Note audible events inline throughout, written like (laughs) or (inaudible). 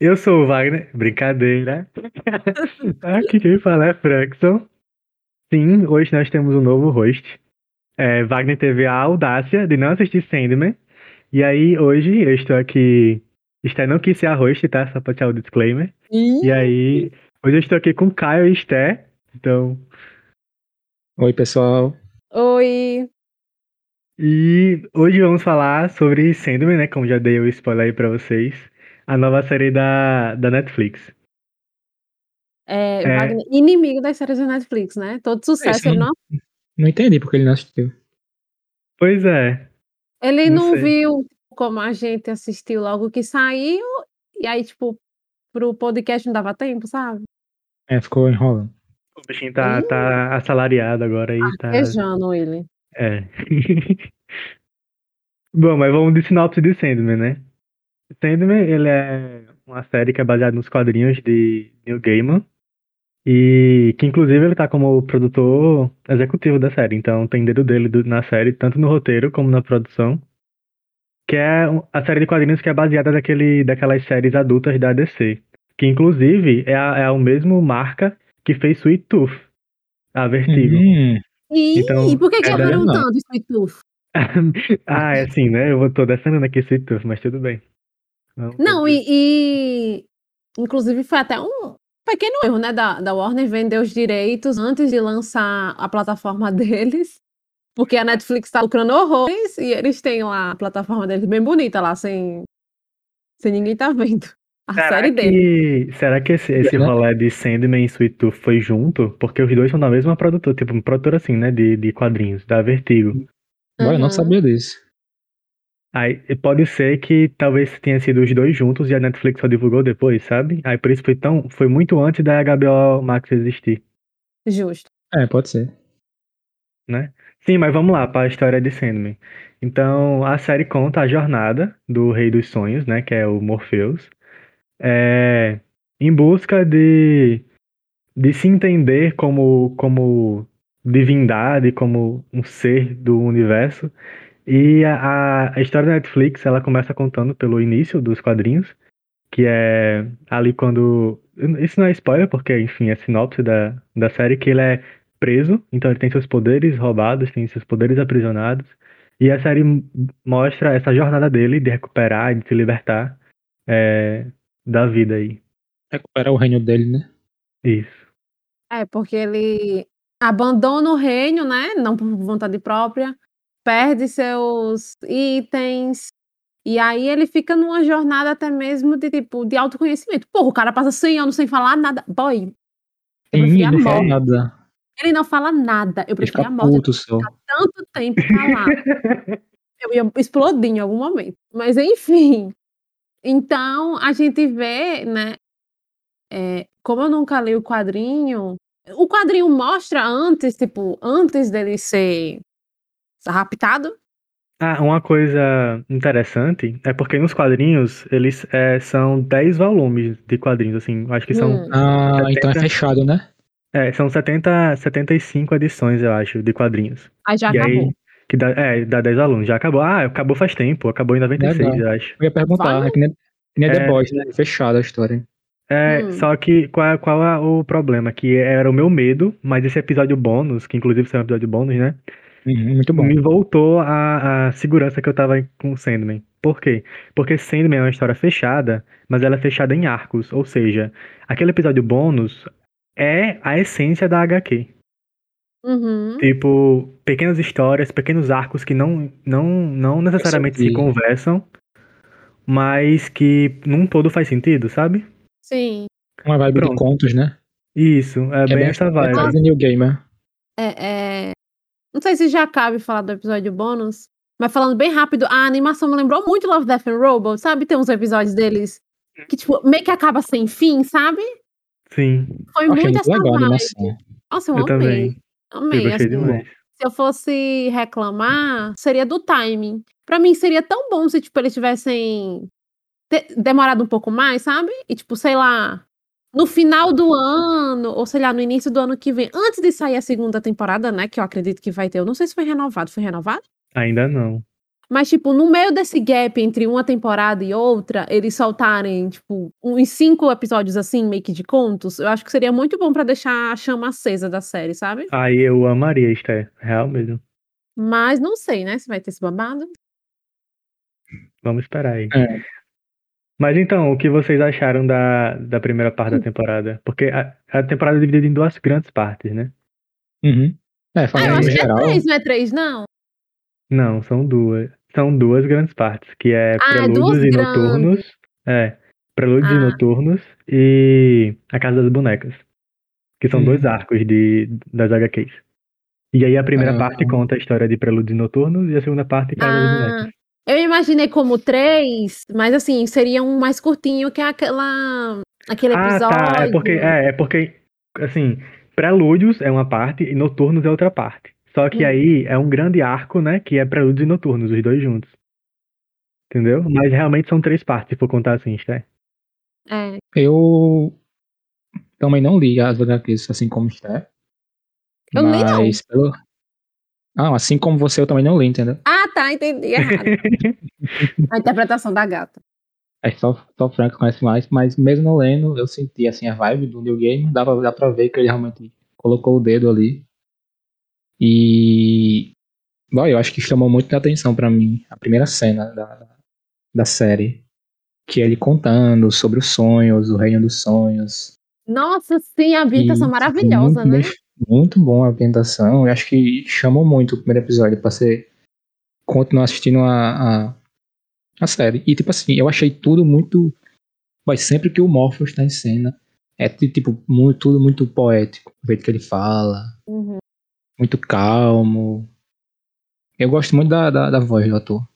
Eu sou o Wagner. Brincadeira. (laughs) Aqui quem fala é Frankson. Sim, hoje nós temos um novo host. É, Wagner teve a audácia de não assistir Sandman. E aí, hoje, eu estou aqui. Esther não quis ser a host, tá? Só pra tirar o disclaimer. Ih, E aí, hoje eu estou aqui com Caio e Esther. Então, Oi, pessoal. Oi. E hoje vamos falar sobre Sandman, né? Como já dei o spoiler aí pra vocês. A nova série da, da Netflix. É, É. Wagner, inimigo das séries da Netflix, né? Todo sucesso. Ele não- não, entendi porque ele não assistiu. Pois é. ele não não viu como a gente assistiu logo que saiu. E aí, tipo, pro podcast não dava tempo, sabe? É, ficou enrolando. O bichinho tá, tá assalariado agora aí. Tá, Beijando ele. é. (laughs) Bom, mas vamos de sinopse de Sandman, né? Sandman, ele é uma série que é baseada nos quadrinhos de Neil Gaiman. E que inclusive ele tá como produtor executivo da série. Então tem dedo dele do- na série, tanto no roteiro como na produção. Que é um- a série de quadrinhos que é baseada daquele, daquelas séries adultas da DC. Que inclusive é a, é a mesmo marca que fez Sweet Tooth. A Vertigo. Hum, E, Então, e por que, que é eu da- perguntando isso, Sweet Tooth? (laughs) ah, é assim, né? Eu tô defendendo aqui Sweet Tooth, mas tudo bem. Não, fazer. e, e- Inclusive foi até um pequeno erro, né? Da, da Warner vender os direitos antes de lançar a plataforma (laughs) deles. Porque a Netflix tá lucrando horrores e eles têm lá a plataforma deles bem bonita lá, sem, sem ninguém tá vendo. A Será série deles. que, será que esse, esse né? rolê de Sandman e Sweet Tooth foi junto? Porque os dois são da mesma produtora, tipo, uma produtora assim, né? De, de quadrinhos, da Vertigo. Bom, eu não Uhum. sabia disso. Aí pode ser que talvez tenha sido os dois juntos e a Netflix só divulgou depois, sabe? Aí por isso foi tão. Foi muito antes da HBO Max existir, Justo. É, pode ser. né? Sim, mas vamos lá para a história de Sandman. Então, a série conta a jornada do Rei dos Sonhos, né? Que é o Morpheus. É, em busca de, de se entender como, como divindade, como um ser do universo. E a, a- história da Netflix, ela começa contando pelo início dos quadrinhos, que é ali quando... Isso não é spoiler, porque, enfim, é sinopse da, da série, que ele é preso, então ele tem seus poderes roubados, tem seus poderes aprisionados. E a série mostra essa jornada dele de recuperar e de se libertar é, da vida aí. Recuperar o reino dele, né? Isso. É, porque ele abandona o reino, né? Não por vontade própria, perde seus itens. E aí ele fica numa jornada até mesmo de tipo de autoconhecimento. Porra, o cara passa 100 anos sem falar nada. Boy, eu Sim, ele não fala nada. Ele não fala nada. Eu fica a morte. puto só. Tanto tempo calado. (laughs) eu ia explodir em algum momento. Mas enfim. Então a gente vê, né? é, como eu nunca li o quadrinho, o quadrinho mostra antes, tipo, antes dele ser raptado. Ah, uma coisa interessante é porque nos quadrinhos eles é, são 10 volumes de quadrinhos, assim, acho que são, Hum. Ah, então é 70. fechado, né? é, são 70, 75 edições, eu acho, de quadrinhos. Aí já e acabou. aí, que dá, é, dá 10 alunos. Já acabou. Ah, acabou faz tempo, acabou em 96, Legal. eu acho. Eu ia perguntar, Vale? é que nem, que nem É. The Boys, né? Fechada a história. É, Hum. só que qual, é- qual é o problema? Que era o meu medo, mas esse episódio bônus, que inclusive são um episódio bônus, né? Uhum, muito bom. me voltou a, a segurança que eu tava com Sandman. Por quê? Porque Sandman é uma história fechada, mas ela é fechada em arcos. Ou seja, aquele episódio bônus é a essência da HQ. Uhum. Tipo, pequenas histórias, pequenos arcos que não, não, não necessariamente se conversam, mas que num todo faz sentido, sabe? Sim. Uma vibe Pronto. de contos, né? Isso, é Que bem essa vibe. É de New Gamer. É, é... Não sei se já cabe falar do episódio bônus, mas falando bem rápido, a animação me lembrou muito Love, Death and Robots, sabe? Tem uns episódios deles que, tipo, meio que acaba sem fim, sabe? Sim, Foi Eu achei muito muito essa legal vibe. Nossa, eu, eu amei. também. Eu Amei, gostei assim, demais. se eu fosse reclamar, seria do timing. Pra mim seria tão bom se tipo eles tivessem demorado um pouco mais, sabe? E tipo, sei lá, no final do ano, ou sei lá, no início do ano que vem, antes de sair a segunda temporada, né, que eu acredito que vai ter. Eu não sei se foi renovado, foi renovado? Ainda não. Mas, tipo, no meio desse gap entre uma temporada e outra, eles soltarem, tipo, uns cinco episódios assim, meio que de contos, eu acho que seria muito bom pra deixar a chama acesa da série, sabe? Aí eu amaria, Esther. Real mesmo. Mas não sei, né, se vai ter esse babado. Vamos esperar aí. É. Mas então, o que vocês acharam da, da primeira parte da temporada? Porque a, a temporada é dividida em duas grandes partes, né? Uhum. É, Ah, eu falando acho no que geral. é três, não é três, não? Não, são duas. São duas grandes partes, que é Ah, duas Prelúdios e grandes. Noturnos. É. Prelúdios e Ah. Noturnos e A Casa das Bonecas. Que são Hum. dois arcos de, das HQs. E aí a primeira Ah. parte conta a história de Prelúdios e Noturnos e a segunda parte Casa das Ah, Bonecas. Eu imaginei como três, mas assim, seria um mais curtinho que aquela. Aquele Ah, episódio. tá. É porque, é, é porque, assim, Prelúdios é uma parte e Noturnos é outra parte. Só que Hum. aí é um grande arco, né? Que é Prelúdios e Noturnos, os dois juntos. Entendeu? Mas realmente são três partes, se for contar assim, Esther. É. Eu também não li as HQs assim como está. Eu li, não. Mas pelo. Ah, assim como você, eu também não li, entendeu? Ah, tá, entendi errado. (laughs) a interpretação da gata. É só, só Frank conhece mais, mas mesmo não lendo, eu senti assim a vibe do New Game, dá pra, dá pra ver que ele realmente colocou o dedo ali. E. Bom, eu acho que chamou muito a atenção pra mim a primeira cena da, da série. Que é ele contando sobre os sonhos, o reino dos sonhos. Nossa, sim, a ambientação tipo, maravilhosa, né? Muito bom a ambientação. Eu acho que chamou muito o primeiro episódio pra você continuar assistindo a, a, a série. E tipo assim, eu achei tudo muito. Mas sempre que o Morpheus tá em cena, é ti- tipo muito, tudo muito poético. O jeito que ele fala, Uhum. muito calmo. Eu gosto muito da, da, da voz do ator.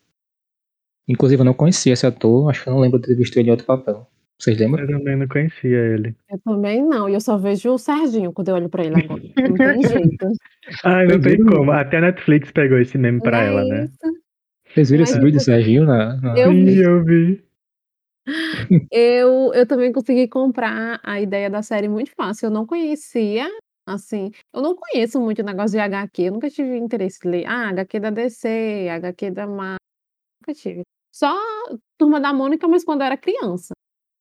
Inclusive, eu não conhecia esse ator, acho que eu não lembro de ter visto ele em outro papel. Vocês lembram? Eu também não conhecia ele. Eu também não, e eu só vejo o Serginho quando eu olho pra ele agora. Não tem (laughs) jeito. Ai, não tem como. Até a Netflix pegou esse meme pra é ela, né? isso. Vocês viram Mas esse eu- vídeo do Serginho na, na- Eu Sim, vi. eu vi. (laughs) Eu, eu também consegui comprar a ideia da série muito fácil. Eu não conhecia, assim, eu não conheço muito o negócio de HQ, eu nunca tive interesse em ler. Ah, HQ da DC, HQ da Marvel, nunca tive. Só Turma da Mônica, mas quando eu era criança.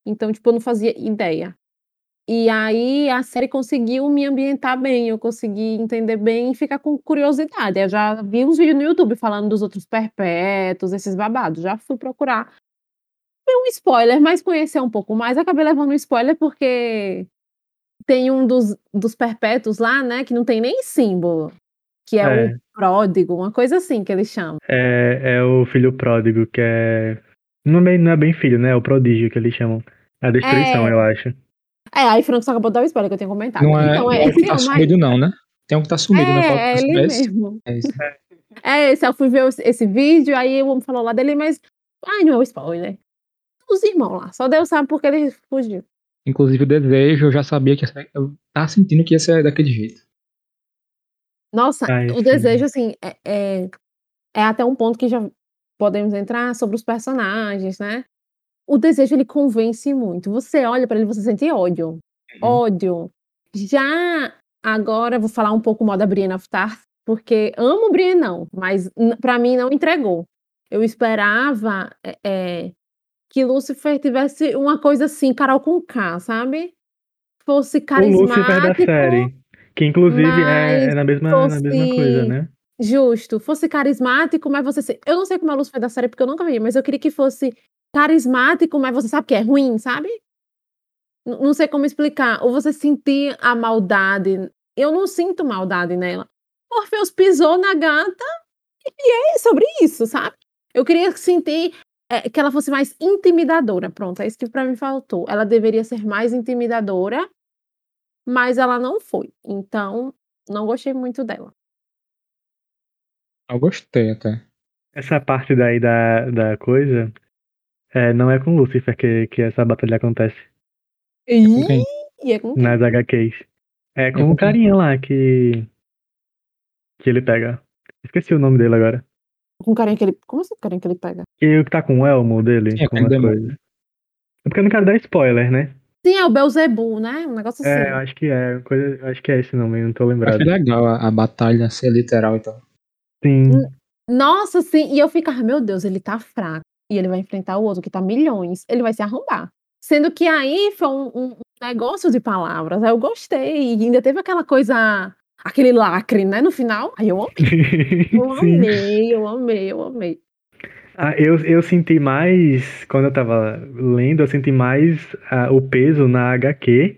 Então, tipo, eu não fazia ideia. E aí a série conseguiu me ambientar bem, eu consegui entender bem e ficar com curiosidade. Eu já vi uns vídeos no YouTube falando dos outros perpétuos, esses babados. Já fui procurar foi um spoiler, mas conhecer um pouco mais. Acabei levando um spoiler porque tem um dos, dos perpétuos lá, né, que não tem nem símbolo, que é, É. o pródigo, uma coisa assim que eles chamam. É, é o filho pródigo, que é. Não é, bem, não é bem filho, né? É o prodígio que eles chamam. É a destruição, É. eu acho. É, aí Franco só acabou de dar o spoiler que eu tinha comentado. Não é, então, é é esse que tá não, mas- sumido, não, né? Tem um que tá sumido na foto. É, é mas ele é esse. mesmo. É esse. É esse, eu fui ver esse, vídeo, aí o homem falou lá dele, mas. Ai, não é o spoiler. Os irmãos lá, só Deus sabe porque ele fugiu. Inclusive o desejo, eu já sabia que ia ser, eu tava sentindo que ia ser daquele jeito. Nossa, Ai, o sim. desejo, assim, é, é, é até um ponto que já podemos entrar sobre os personagens, né? O desejo, ele convence muito. Você olha pra ele, você sente ódio. Ódio. Já agora, vou falar um pouco mal da Brienne of Tarth, porque amo Brienne, não, mas pra mim não entregou. Eu esperava é, é, que Lúcifer tivesse uma coisa assim, Carol com K, sabe? Fosse O Lúcifer da carismático. série. Que inclusive é, é na, mesma, na fosse- mesma coisa, né? Justo, fosse carismático, mas você. Eu não sei como a luz foi da série, porque eu nunca vi, mas eu queria que fosse carismático, mas você sabe que é ruim, sabe? N- Não sei como explicar. Ou você sentir a maldade. Eu não sinto maldade nela. Orfeus pisou na gata e é sobre isso, sabe? Eu queria sentir é, que ela fosse mais intimidadora. Pronto, é isso que pra mim faltou. Ela deveria ser mais intimidadora, mas ela não foi. Então, não gostei muito dela. Eu gostei até. Essa parte daí da, da coisa é, não é com Lúcifer que, que essa batalha acontece Com quem? E é com quem? nas HQs. É com com o quem? carinha lá que. que ele pega. Esqueci o nome dele agora. Com o carinha que ele. Como assim o carinha que ele pega? E o que tá com o elmo dele, Sim, com as coisas. É porque eu não quero dar spoiler, né? Sim, é o Belzebu, né? Um negócio assim. É, eu acho que é. Coisa, acho que é esse nome, não tô lembrado. foi legal a, a batalha ser literal e tal. Sim. Nossa, sim, e eu ficava: "Meu Deus, ele tá fraco, e ele vai enfrentar o outro que tá milhões, ele vai se arrombar". Sendo que aí foi um um negócio de palavras, aí eu gostei, e ainda teve aquela coisa aquele lacre, né, no final, aí eu amei. (laughs) Eu amei, eu amei, eu amei. Ah, eu eu senti mais quando eu estava lendo, eu senti mais, ah, o peso na HQ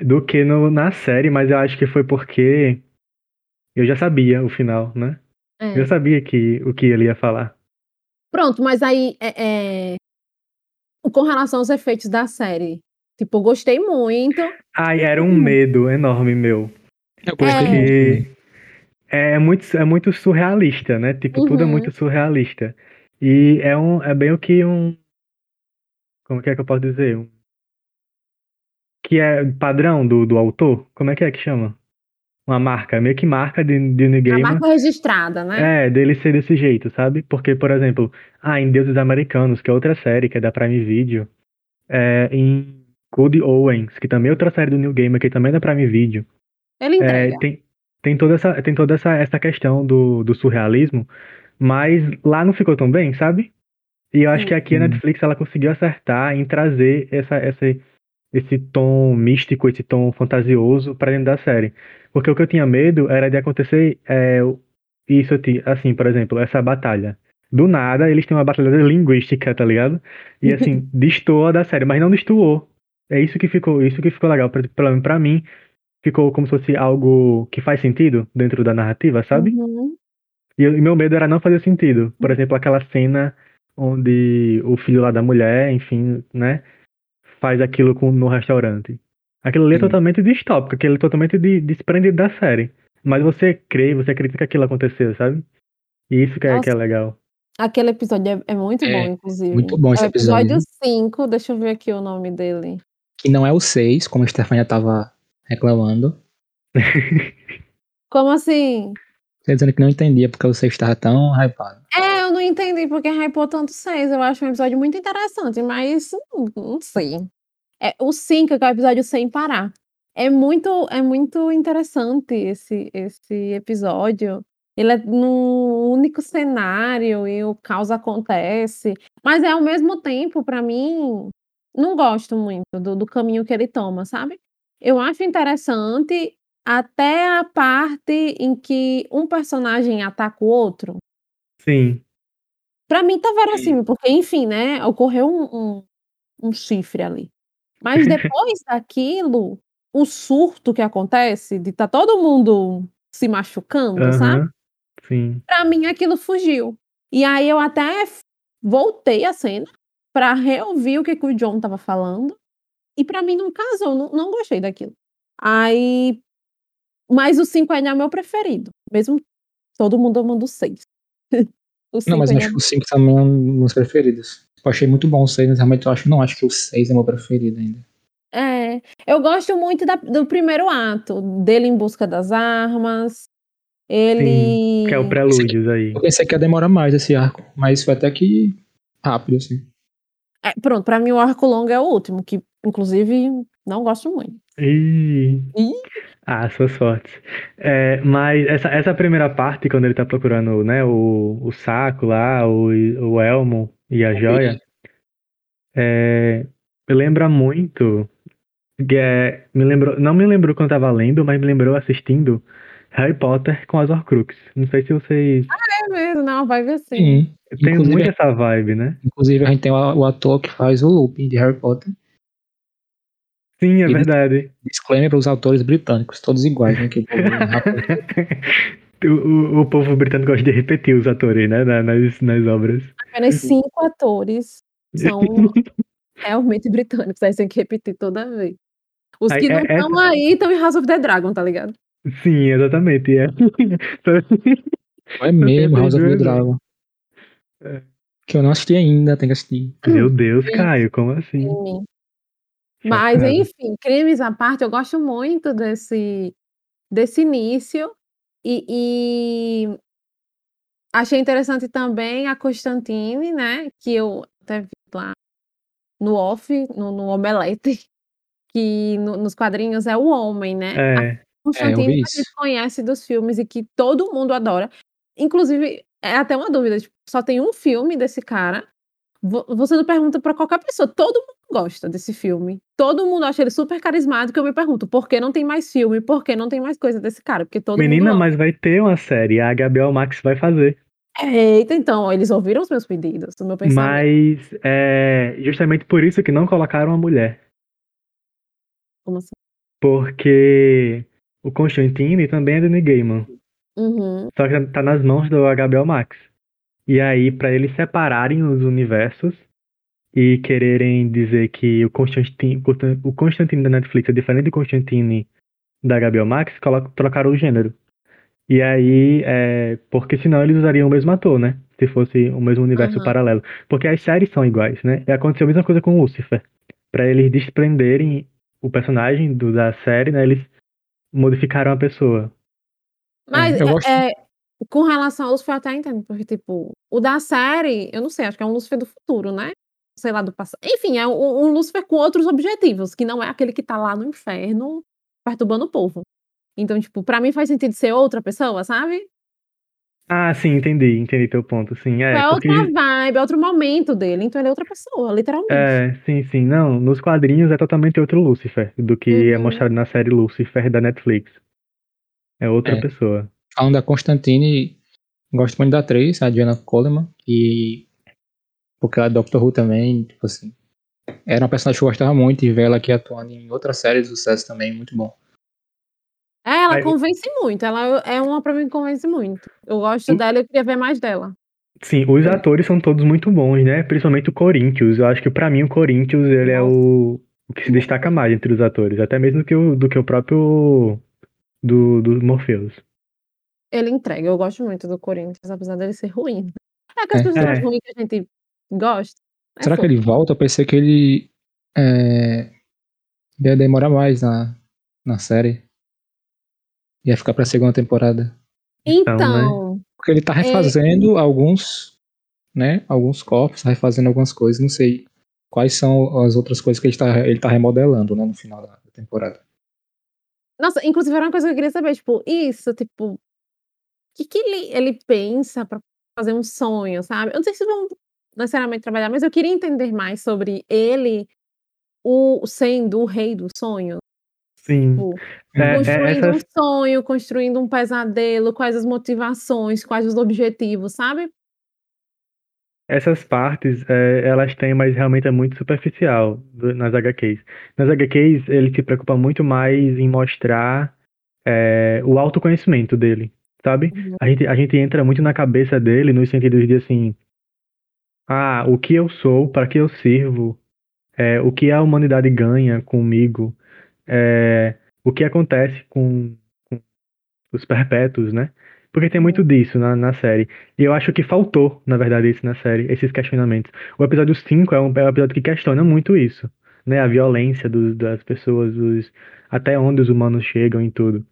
do que no na série, mas eu acho que foi porque eu já sabia o final, né. Eu É. sabia que o que ele ia falar. Pronto, mas aí, eh eh com relação aos efeitos da série, tipo, eu gostei muito. Ai, era um medo enorme meu, Eu porque é muito é muito surrealista, né, tipo, tudo é Uhum. muito surrealista. E é um é bem o que um como que é que eu posso dizer? Um que é padrão do do autor? Como é que é que chama? Uma marca, meio que marca de de A Gaiman marca registrada, né. É, dele ser desse jeito, sabe. Porque, por exemplo, ah, em Deuses Americanos, que é outra série que é da Prime Video, eh, em Good Owens, que também é outra série do Neil Gaiman, que também é da Prime Video, Ele eh, entrega. tem tem toda essa tem toda essa essa questão do do surrealismo, mas lá não ficou tão bem, sabe. E eu acho Sim. que aqui a Hum. Netflix ela conseguiu acertar em trazer essa esse esse tom místico, esse tom fantasioso pra dentro da série. Porque o que eu tinha medo era de acontecer, eh, isso assim, por exemplo, essa batalha. Do nada eles têm uma batalha linguística, tá ligado. E assim, (laughs) destoa da série, mas não destoou. É isso que ficou isso que ficou legal, menos pra mim, ficou como se fosse algo que faz sentido dentro da narrativa, sabe. Uhum. E o meu medo era não fazer sentido. Por exemplo, aquela cena onde o filho lá da mulher, enfim, né, faz aquilo com no restaurante. Aquilo ali é Sim. totalmente distópico, aquilo é totalmente de desprendido da série. Mas você crê, você acredita que aquilo aconteceu, sabe. E isso que é que é legal. Aquele episódio é é muito É, bom, inclusive. muito bom É esse o episódio episódio. 5, deixa eu ver aqui o nome dele. Que não é o 6, como a Stefania estava reclamando. (laughs) Como assim? Tá dizendo que não entendia porque o 6 estava tão hypado. É, eu não entendi porque hypou tanto o 6, eu acho um episódio muito interessante, mas não não sei. É, o 5 que é o episódio sem parar. É muito é muito interessante esse esse episódio. Ele é num único cenário e o caos acontece, mas é ao mesmo tempo, pra mim, não gosto muito do do caminho que ele toma, sabe. Eu acho interessante até a parte em que um personagem ataca o outro. Sim. Pra mim tá verossímil, porque enfim, né, ocorreu um um um chifre ali. Mas (laughs) depois daquilo, o surto que acontece de tá todo mundo se machucando, sabe. Aham. Sim. Pra mim aquilo fugiu. E aí eu até f voltei a cena pra reouvir o que que o John estava falando, e pra mim não casou, não não gostei daquilo. Aí mas o 5 ainda é o meu preferido, mesmo todo mundo amando o 6. (laughs) O Não, 5 mas acho que o 5 também é um dos meus preferidos. Eu achei muito bom o 6, mas realmente eu acho não acho que o 6 é meu preferido ainda. É, eu gosto muito da do primeiro ato, dele em busca das armas, Sim, que é o ele prelúdios aí. Eu pensei que ia demorar mais esse arco, mas foi até que rápido, assim. É, pronto, pra mim o arco longo é o último, que inclusive não gosto muito. Ih. Ih. Ah, suas sortes. Eh, mas essa essa primeira parte quando ele tá procurando, né, o o saco lá, o o elmo e a joia, eh, lembra muito é me lembrou não me lembrou quando eu estava lendo, mas me lembrou assistindo Harry Potter com as Horcruxes. Não sei se vocês É mesmo, não, vai ver sim. Sim. tem muito Inclusive essa vibe, né. inclusive a gente tem o ator que faz o Lupin de Harry Potter. Sim, é Ele verdade. disclaimer para os autores britânicos, todos iguais, né, que (laughs) (laughs) o povo O povo britânico gosta de repetir os atores, né, na nas nas obras. Apenas 5 atores são (laughs) realmente britânicos, aí tem que repetir toda vez. Os Aí, que não é estão essa aí estão em House of the Dragon, tá ligado? Sim, exatamente, é. (laughs) É Não tem mesmo, House of the não. Dragon. É. Que eu não assisti ainda, tenho que assistir. Meu Deus, Sim. Caio, como assim? Sim. Mas enfim, crimes à parte, eu gosto muito desse desse início, e e achei interessante também a Constantine, né, que eu até vi lá no off, no no omelete, (laughs) que no nos quadrinhos é o homem, né. A É. É, eu Constantine vi que a gente conhece dos filmes e que todo mundo adora. Inclusive, é até uma dúvida, tipo, só tem um filme desse cara. Você não pergunta para qualquer pessoa, todo mundo gosta desse filme. Todo mundo acha ele super carismático. Eu me pergunto, por que não tem mais filme? Por que não tem mais coisa desse cara? Porque todo Menina, mas vai ter uma série, a Gabriel Max vai fazer. Eita, então, eles ouviram os meus pedidos, o meu pensamento. Mas é justamente por isso que não colocaram uma mulher. Como assim? Porque o Constantine também é do Neil Gaiman. Uhum. Só que tá nas mãos do HBO Max. E aí, pra eles separarem os universos e quererem dizer que o Constantine, o Constantine da Netflix é diferente do Constantine da HBO Max, trocaram o gênero. E aí, é, porque senão eles usariam o mesmo ator, né? Se fosse o mesmo universo Uhum. paralelo. Porque as séries são iguais, né? E aconteceu a mesma coisa com Lucifer. Pra eles desprenderem o personagem do, da série, né? Eles modificaram a pessoa. Mas eu é, gosto- é, com relação ao Lucifer, eu até entendo, porque, tipo, o da série, eu não sei, acho que é um Lucifer do futuro, né? Sei lá, do passado. Enfim, é um, um Lucifer com outros objetivos, que não é aquele que tá lá no inferno perturbando o povo. Então, tipo, pra mim faz sentido ser outra pessoa, sabe? Ah, sim, entendi, entendi teu ponto, sim. É, É, porque, outra vibe, é outro momento dele. Então ele é outra pessoa, literalmente. é, sim, sim, não, nos quadrinhos é totalmente outro Lucifer do que é Uhum. mostrado na série Lucifer da Netflix. É outra É. pessoa. Falando da Constantine, gosto muito da atriz, a Diana Coleman, e porque ela é Doctor Who também, tipo assim. Era uma personagem que eu gostava muito e ver ela aqui atuando em outras séries de sucesso também, muito bom. É, ela Aí- convence muito. Ela é uma pra mim que convence muito. Eu gosto dela e eu queria ver mais dela. Sim, os atores são todos muito bons, né? Principalmente o Corinthians. Eu acho que pra mim o Corinthians ele é o, o que se destaca mais entre os atores, até mesmo do que o, do que o próprio do, do Morpheus. Ele entrega. Eu gosto muito do Corinthians, apesar dele ser ruim. É que as É. pessoas É. ruins que a gente gosta. é Será que fofo. ele volta? Eu pensei que ele é, ia demorar mais na, na série. Ia ficar pra segunda temporada. Então, Então, Porque ele tá refazendo alguns, né? Alguns corpos, tá refazendo algumas coisas, não sei quais são as outras coisas que ele tá, ele tá remodelando, né, no final da da temporada. nossa, inclusive era uma coisa que eu queria saber, tipo, isso, tipo, que, que ele, ele pensa pra fazer um sonho, sabe? Eu não sei se vão necessariamente trabalhar, mas eu queria entender mais sobre ele, o sendo o rei do sonho. Sim. Tipo, É, é, construindo essas, um sonho, construindo um pesadelo, quais as motivações, quais os objetivos, sabe? essas partes, é, elas têm, mas realmente é muito superficial do- nas HQs. Nas HQs, ele se preocupa muito mais em mostrar é, o autoconhecimento dele, sabe? Uhum. A gente, a gente entra muito na cabeça dele nos sentidos de assim, ah, o que eu sou, para que eu sirvo, é, o que a humanidade ganha comigo, é, o que acontece com, com os perpétuos, né? Porque tem muito disso na, na série. E eu acho que faltou, na verdade, isso na série, esses questionamentos. O episódio 5 é um, é um episódio que questiona muito isso, né? A violência dos- das pessoas, os, até onde os humanos chegam e tudo.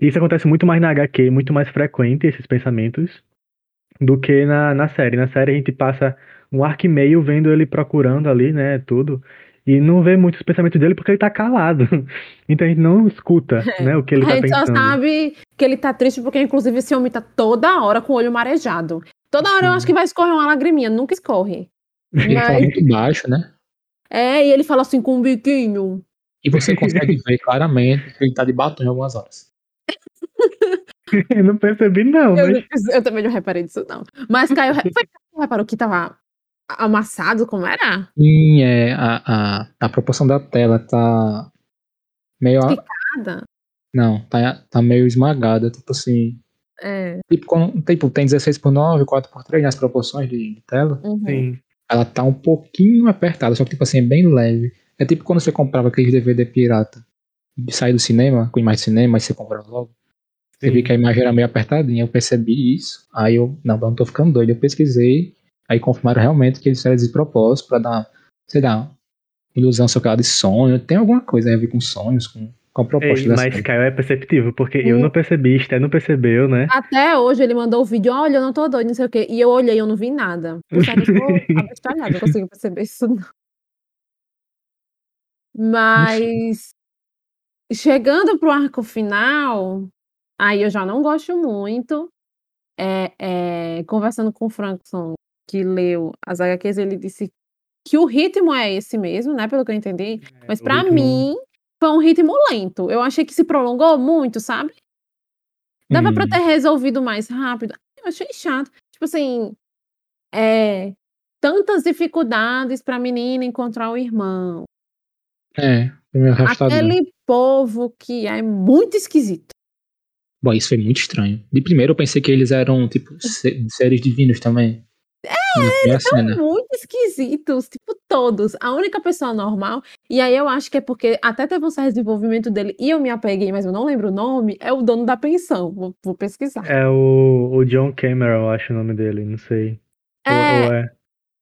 E isso acontece muito mais na HQ, muito mais frequente, esses pensamentos, do que na, na série. Na série a gente passa um arco e meio vendo ele procurando ali, né, tudo, e não vê muitos pensamentos dele porque ele tá calado. (laughs) Então a gente não escuta, né, o que ele a tá gente só pensando. sabe que ele tá triste porque, inclusive, esse homem tá toda hora com o olho marejado. Toda hora eu Sim. acho que vai escorrer uma lagriminha, nunca escorre. Ele fala Mas, muito baixo, né? é, e ele fala assim com um biquinho. E você consegue ver claramente que ele tá de batom em algumas horas. Eu (laughs) não percebi, não, Eu, mas. eu também não reparei disso, não. Mas Caio, foi Caio que reparou que tava amassado, como era? Sim, é, a, a, a proporção da tela tá meio. a- Nada. Não, tá, tá meio esmagada, tipo assim. É. Tipo, com, tipo, tem 16 por 9, 4 por 3 nas proporções de, de tela. uhum. Sim. Ela tá um pouquinho apertada, só que tipo assim, é bem leve. É tipo quando você comprava aquele DVD pirata de sair do cinema, com imagem de cinema, aí você comprava logo. Você viu que a imagem era meio apertadinha, eu percebi isso. Aí eu, não, eu não tô ficando doido. Eu pesquisei, aí confirmaram realmente que eles fizeram de propósito pra dar, sei lá, ilusão sei lá, de sonho. Tem alguma coisa a ver com sonhos, com, com a proposta Ei, mas. Caio é perceptível, porque eu Hum. não percebi, Sté não percebeu, né? Até hoje ele mandou o vídeo, olha, eu não tô doido, não sei o quê. E eu olhei, eu não vi nada. Eu tô (laughs) abestalhada, não consigo perceber isso, não. Mas chegando pro arco final, aí eu já não gosto muito. é, é, conversando com o Frankson, que leu as HQs, ele disse que o ritmo é esse mesmo, né? Pelo que eu entendi. É, Mas o pra ritmo- mim, foi um ritmo lento. Eu achei que se prolongou muito, sabe? Dava pra Hum. ter resolvido mais rápido. Eu achei chato. Tipo assim, é, tantas dificuldades pra menina encontrar o irmão. É, arrastado. Aquele povo que é muito esquisito. Bom, isso foi muito estranho. De primeiro eu pensei que eles eram, tipo, (laughs) se- seres divinos também. É, eles cena. Muito esquisitos, tipo, todos. A única pessoa normal, e aí eu acho que é porque até teve um certo desenvolvimento dele, e eu me apeguei, mas eu não lembro o nome, é o dono da pensão. Vou, vou pesquisar. É o, o John Cameron, eu acho o nome dele, não sei. Ou- É, ou é.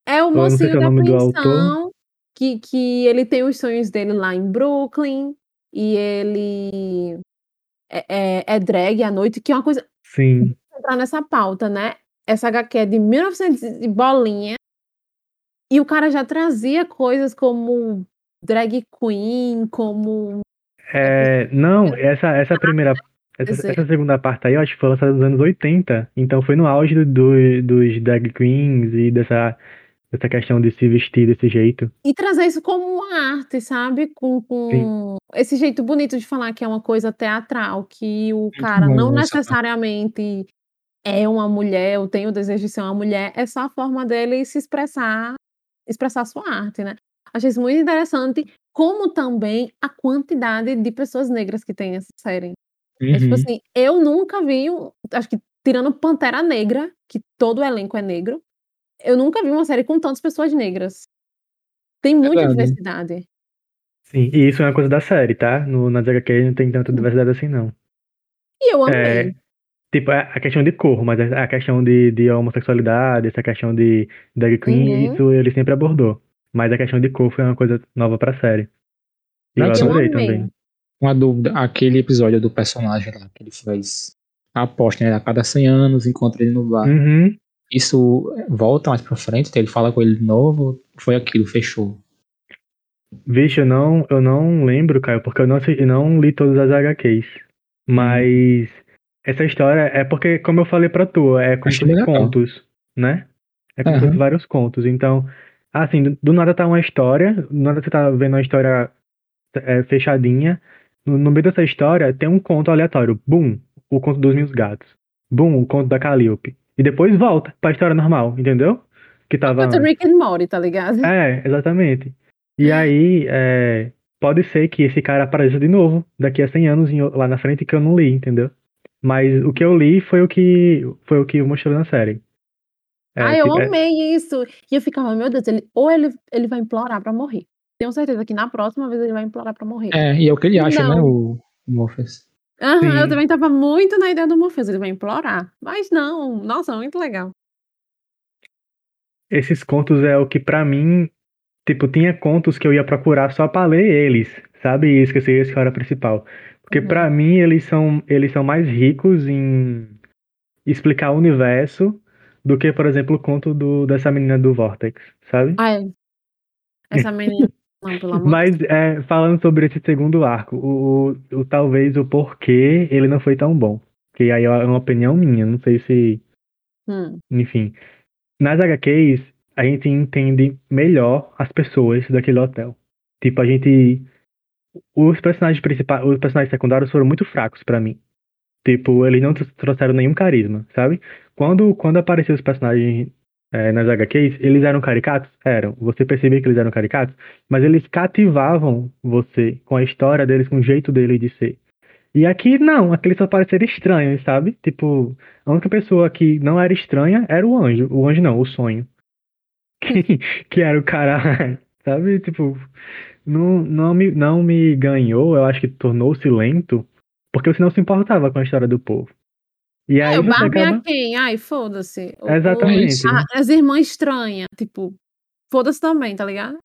É o se mocinho é o da nome do autor. pensão, que, que ele tem os sonhos dele lá em Brooklyn, e ele é, é, é drag à noite, que é uma coisa. Sim. entrar nessa pauta, né? Essa HQ é de 1900 e bolinha, e o cara já trazia coisas como drag queen, como. É, não, essa, essa primeira. Essa, Dizer. essa segunda parte aí, eu acho que foi lançada nos anos 80. Então foi no auge do, do- dos drag queens e dessa, dessa questão de se vestir desse jeito. E trazer isso como uma arte, sabe? Com, com esse jeito bonito de falar que é uma coisa teatral, que o cara bom não essa necessariamente é uma mulher, ou tem o desejo de ser uma mulher, é só a forma dele se expressar, expressar sua arte, né? Achei isso muito interessante, como também a quantidade de pessoas negras que tem nessa série. É tipo Uhum. assim, eu nunca vi, acho que tirando Pantera Negra, que todo o elenco é negro, eu nunca vi uma série com tantas pessoas negras. Tem muita Verdade. diversidade. Sim, e isso é uma coisa da série, tá? No, nas HQ não tem tanta diversidade assim, não. E eu amei. É, tipo, a questão de cor, mas a questão de, de homossexualidade, essa questão de drag queen, Uhum. isso ele sempre abordou. Mas a questão de cor foi uma coisa nova pra série. E eu Não, eu adorei amei. também. Uma dúvida, aquele episódio do personagem lá, que ele faz a aposta, né? A cada 100 anos encontra ele no bar. Uhum. Isso volta mais pra frente, então ele fala com ele de novo, foi aquilo, fechou. Vixe, eu não, eu não lembro, Caio, porque eu não, eu não li todas as HQs. Mas essa história é porque, como eu falei pra tu, é legal. contos, né? É Aham. fosse vários contos. Então, assim, do, do nada tá uma história, do nada você tá vendo uma história é, fechadinha. No, no meio dessa história tem um conto aleatório. Bum, o conto dos meus gatos. Bum, o conto da Calliope. E depois volta pra história normal, entendeu? Que tava Pode ser antes. Rick and Morty, tá ligado? É, exatamente. E aí, é, pode ser que esse cara apareça de novo daqui a 100 anos lá na frente que eu não li, entendeu? Mas o que eu li foi o que foi o que mostrou na série. É, ah, eu tipo, é- amei isso. E eu ficava, meu Deus, ele, ou ele, ele vai implorar pra morrer. Tenho certeza que na próxima vez ele vai implorar pra morrer. É, e é o que ele acha, Não. né, o, o Morpheus. Aham, eu Sim. também tava muito na ideia do Morpheus, ele vai implorar. Mas não, nossa, muito legal. esses contos é o que pra mim, tipo, tinha contos que eu ia procurar só pra ler eles, sabe? E esquecer esse que era principal. Porque Uhum. pra mim eles são eles são mais ricos em explicar o universo do que, por exemplo, o conto do, dessa menina do Vortex, sabe? Ai, essa menina. Não, Mas é, falando sobre esse segundo arco, o, o, o- talvez o porquê ele não foi tão bom. Que aí é uma opinião minha, não sei se, Hum, enfim. Nas HQs, a gente entende melhor as pessoas daquele hotel. Tipo, a gente os personagens principais, os personagens secundários foram muito fracos pra mim. Tipo, eles não tr- trouxeram nenhum carisma, sabe? Quando quando apareceram os personagens é, nas HQs, eles eram caricatos? Eram. Você percebia que eles eram caricatos? Mas eles cativavam você com a história deles, com o jeito deles de ser. E aqui não, aqui eles só pareceram estranhos, sabe? Tipo, a única pessoa que não era estranha era o anjo. O anjo não, o sonho. Que, (laughs) que era o cara, (laughs) sabe? Tipo, não, não, me, não me ganhou, eu acho que tornou-se lento, porque você não se importava com a história do povo. E aí É, o Barbie acaba... é quem? Ai, foda-se. Exatamente. a- as irmãs estranhas, tipo, foda-se também, tá ligado?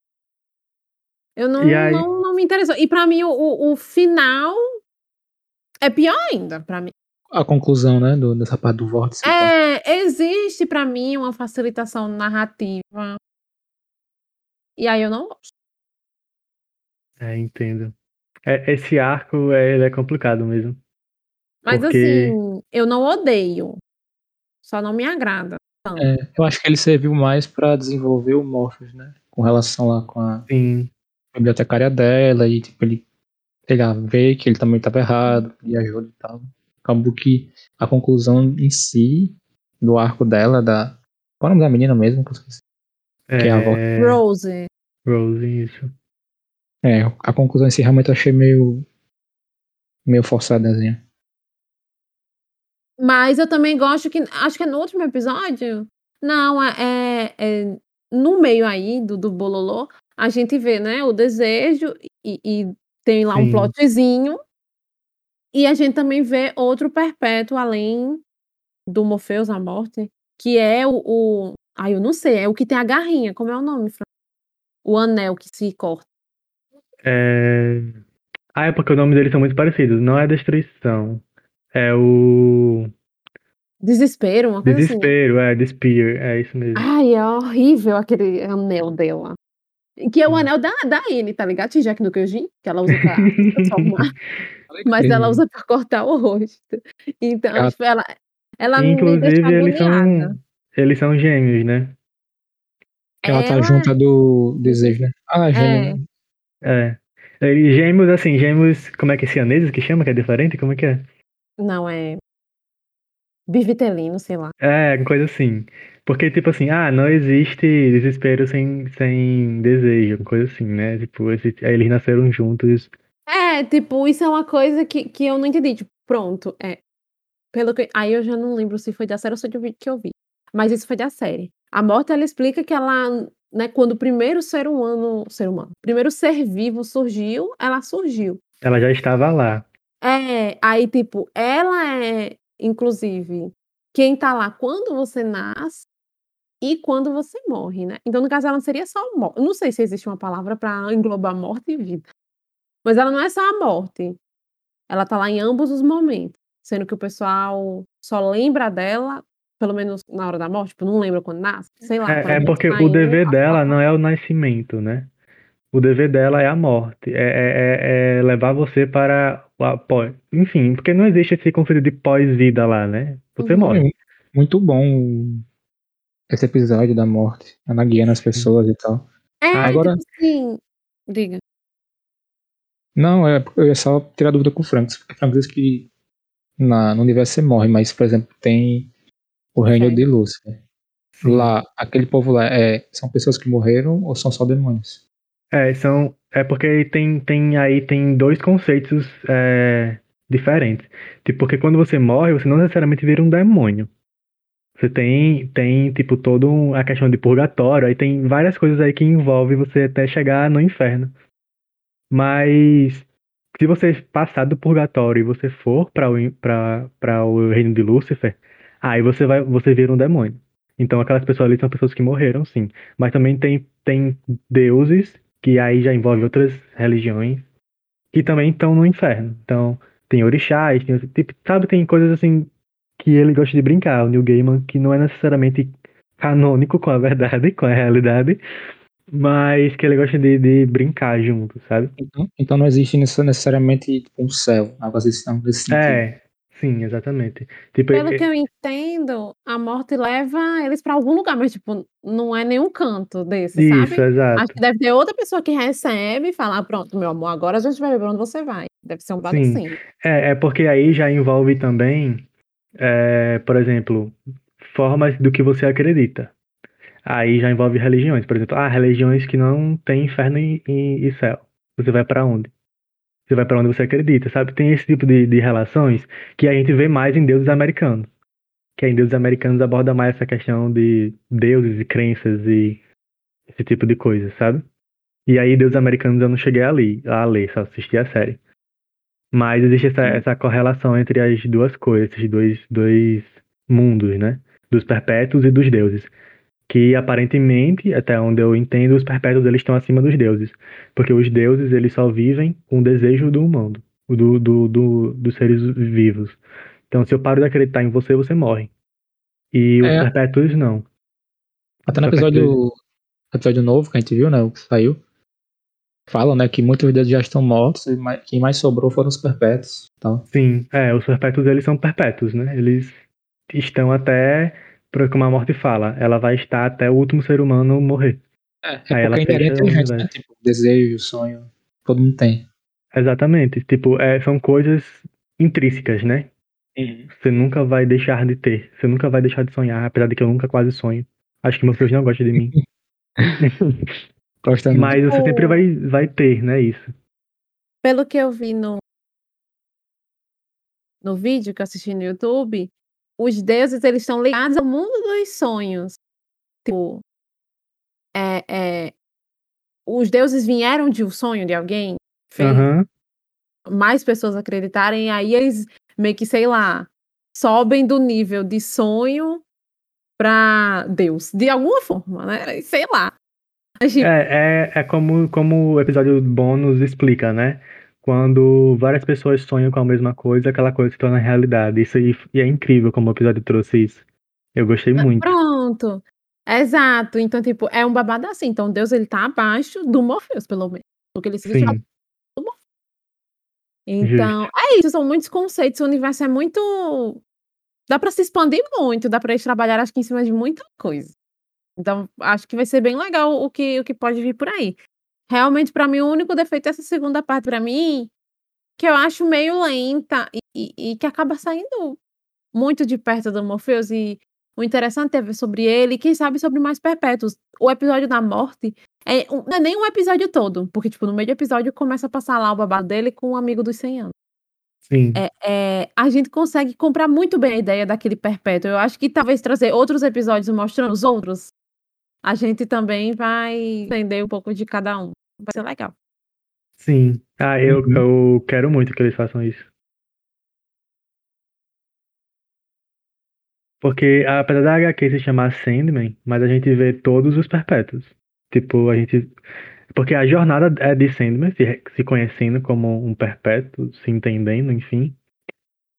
Eu não, aí- não, não me interessou. E pra mim, o, o, o final é pior ainda, pra mim. A conclusão, né, do, dessa parte do vórtice. É, existe pra mim uma facilitação narrativa. E aí eu não gosto. É, entendo. É, esse arco, é, ele é complicado mesmo. Mas Porque- assim, eu não odeio. Só não me agrada. Não. É, eu acho que ele serviu mais pra desenvolver o Morpheus, né? Com relação lá com a Sim. bibliotecária dela e tipo, ele, lá, vê que ele também estava errado e ajuda e tal. Acabou que a conclusão em si do arco dela, da. Qual é o nome da menina mesmo? que eu esqueci? Que é a avó. Rose. Rose, isso. É, a conclusão em si realmente eu achei meio. meio forçadazinha. Mas eu também gosto que. Acho que é no último episódio. Não, é, é- é no meio aí do, do Bololô, a gente vê, né, o desejo e, e tem lá um Sim. plotzinho. E a gente também vê outro perpétuo além do Morpheus, a morte, que é o. o ai, eu não sei, é o que tem a garrinha. Como é o nome, Fran? O anel que se corta. É... Ah, é porque o nome deles são muito parecidos. Não é destruição. É o. Desespero, uma coisa assim. Desespero, é, Despear, é isso mesmo. Ai, é horrível aquele anel dela. Que é o anel da, da Anne, tá ligado? Jack no Kyojin, que ela usa pra (laughs) transformar, mas ela usa pra cortar o rosto. Então, Ela- tipo, ela, ela me Inclusive, deixa eles agoniada. são. Eles são gêmeos, né? Ela tá Ela- junta do desejo, né? Ah, gêmeo. né? É. Eles gêmeos, assim, gêmeos. Como é que é sianeses que chama? Que é diferente? Como é que é? Não, é. Bivitelino, sei lá. É, coisa assim. Porque, tipo assim, ah, não existe desespero sem, sem desejo, coisa assim, né? Tipo, esse- eles nasceram juntos. É, tipo, isso é uma coisa que, que eu não entendi. Tipo, pronto, é. Pelo que. Aí eu já não lembro se foi da série ou se foi do vídeo que eu vi. Mas isso foi da série. A morte, ela explica que ela, né, quando o primeiro ser humano. Ser humano. o primeiro ser vivo surgiu, ela surgiu. Ela já estava lá. É, aí, tipo, ela é, inclusive, quem tá lá quando você nasce e quando você morre, né? Então, no caso, ela não seria só a morte. Não sei se existe uma palavra pra englobar morte e vida. Mas ela não é só a morte. Ela tá lá em ambos os momentos. Sendo que o pessoal só lembra dela, pelo menos na hora da morte, tipo, não lembra quando nasce. Sei lá. É, é porque tá o dever dela não é o nascimento, né? O dever dela é a morte. É, é- é- é levar você para o após. Enfim, porque não existe esse conceito de pós-vida lá, né? Você Uhum. morre. Muito bom esse episódio da morte. Ela guiando as pessoas e tal. É, Agora- tipo assim. Diga. Não, é, eu ia só tirar dúvida com o Franks. Porque o Franks diz que na, no universo você morre, mas, por exemplo, tem o reino Certo. de Lúcifer. Lá, aquele povo lá, é, são pessoas que morreram ou são só demônios? É, são. É porque tem, tem aí tem dois conceitos é, diferentes. Tipo, porque quando você morre, você não necessariamente vira um demônio. Você tem, tem tipo, toda um- a questão de purgatório, aí tem várias coisas aí que envolve você até chegar no inferno. Mas se você passar do purgatório e você for para o, o reino de Lúcifer, aí você vai, você vira um demônio. Então aquelas pessoas ali são pessoas que morreram, sim. Mas também tem, tem deuses, que aí já envolve outras religiões, que também estão no inferno. Então, tem orixás, tem, tipo, sabe, tem coisas assim que ele gosta de brincar, o Neil Gaiman, que não é necessariamente canônico com a verdade, com a realidade, mas que ele gosta de, de brincar junto, sabe? Então, então não existe necess- necessariamente tipo, um céu, algo assim nesse sentido. É, sim, exatamente. Tipo, Pelo é- que eu entendo, a morte leva eles pra algum lugar, mas, tipo, não é nenhum canto desse, isso, sabe? exato. Acho que deve ter outra pessoa que recebe e fala, ah, pronto, meu amor, agora a gente vai ver pra onde você vai. Deve ser um bagulho Sim. assim. É, é porque aí já envolve também, é, por exemplo, formas do que você acredita. Aí já envolve religiões, por exemplo, ah, religiões que não tem inferno e, e- e céu. Você vai pra onde? Você vai pra onde você acredita, sabe? Tem esse tipo de, de relações que a gente vê mais em deuses americanos. Que em deuses americanos aborda mais essa questão de deuses e crenças e esse tipo de coisa, sabe? E aí, deuses americanos eu não cheguei a ler, a ler só assisti a série. Mas existe essa, essa correlação entre as duas coisas, esses dois, dois mundos, né? Dos perpétuos e dos deuses. Que aparentemente, até onde eu entendo, os perpétuos eles estão acima dos deuses. Porque os deuses eles só vivem com o desejo do mundo, do, do, do, dos seres vivos. Então, se eu paro de acreditar em você, você morre. E os É. perpétuos não. Até no episódio, episódio novo que a gente viu, né? O que saiu. Falam, né, que muitos deles já estão mortos e mais- quem mais sobrou foram os perpétuos. Tal. Sim, é, os perpétuos eles são perpétuos, né? Eles, estão até, por- como a morte fala, ela vai estar até o último ser humano morrer. É, é Aí porque ela é inerente a né? Tipo, desejo, sonho, todo mundo tem. Exatamente. Tipo, é, são coisas intrínsecas, né? Você nunca vai deixar de ter. Você nunca vai deixar de sonhar, apesar de que eu nunca quase sonho. Acho que meu filho não gosta de mim. (laughs) Gosta. Mas você sempre vai, vai ter, né? Isso. Pelo que eu vi no, no vídeo que eu assisti no YouTube, os deuses eles estão ligados ao mundo dos sonhos. Tipo, é, é, os deuses vieram de um sonho de alguém, fez Aham. mais pessoas acreditarem, aí eles meio que, sei lá, sobem do nível de sonho para Deus, de alguma forma, né? Sei lá. Mas, tipo, É, é, é como, como o episódio bônus explica, né? Quando várias pessoas sonham com a mesma coisa, aquela coisa se torna realidade. Isso aí, e é incrível como o episódio trouxe isso. Eu gostei muito. Pronto. Exato. Então, tipo, é um babado assim. Então, Deus, ele tá abaixo do Morpheus, pelo menos. Porque ele se Sim, do Morpheus. Então, é isso. São muitos conceitos. O universo é muito... Dá pra se expandir muito. Dá pra eles trabalhar, acho que, em cima de muita coisa. Então, acho que vai ser bem legal o que, o que pode vir por aí. Realmente, pra mim, o único defeito dessa segunda parte, pra mim, que eu acho meio lenta e, e- e que acaba saindo muito de perto do Morpheus e o interessante é ver sobre ele e quem sabe sobre mais perpétuos. O episódio da morte é, não é nem um episódio todo, porque tipo, no meio do episódio começa a passar lá o babado dele com um amigo dos 100 anos. sim. É, é, a gente consegue comprar muito bem a ideia daquele perpétuo. Eu acho que talvez trazer outros episódios mostrando os outros, a gente também vai entender um pouco de cada um. Vai ser legal. Sim. Ah, eu, Uhum. eu quero muito que eles façam isso. Porque, apesar da HQ se chamar Sandman, mas a gente vê todos os perpétuos. Tipo, a gente. Porque a jornada é de Sandman, se, se conhecendo como um perpétuo, se entendendo, enfim.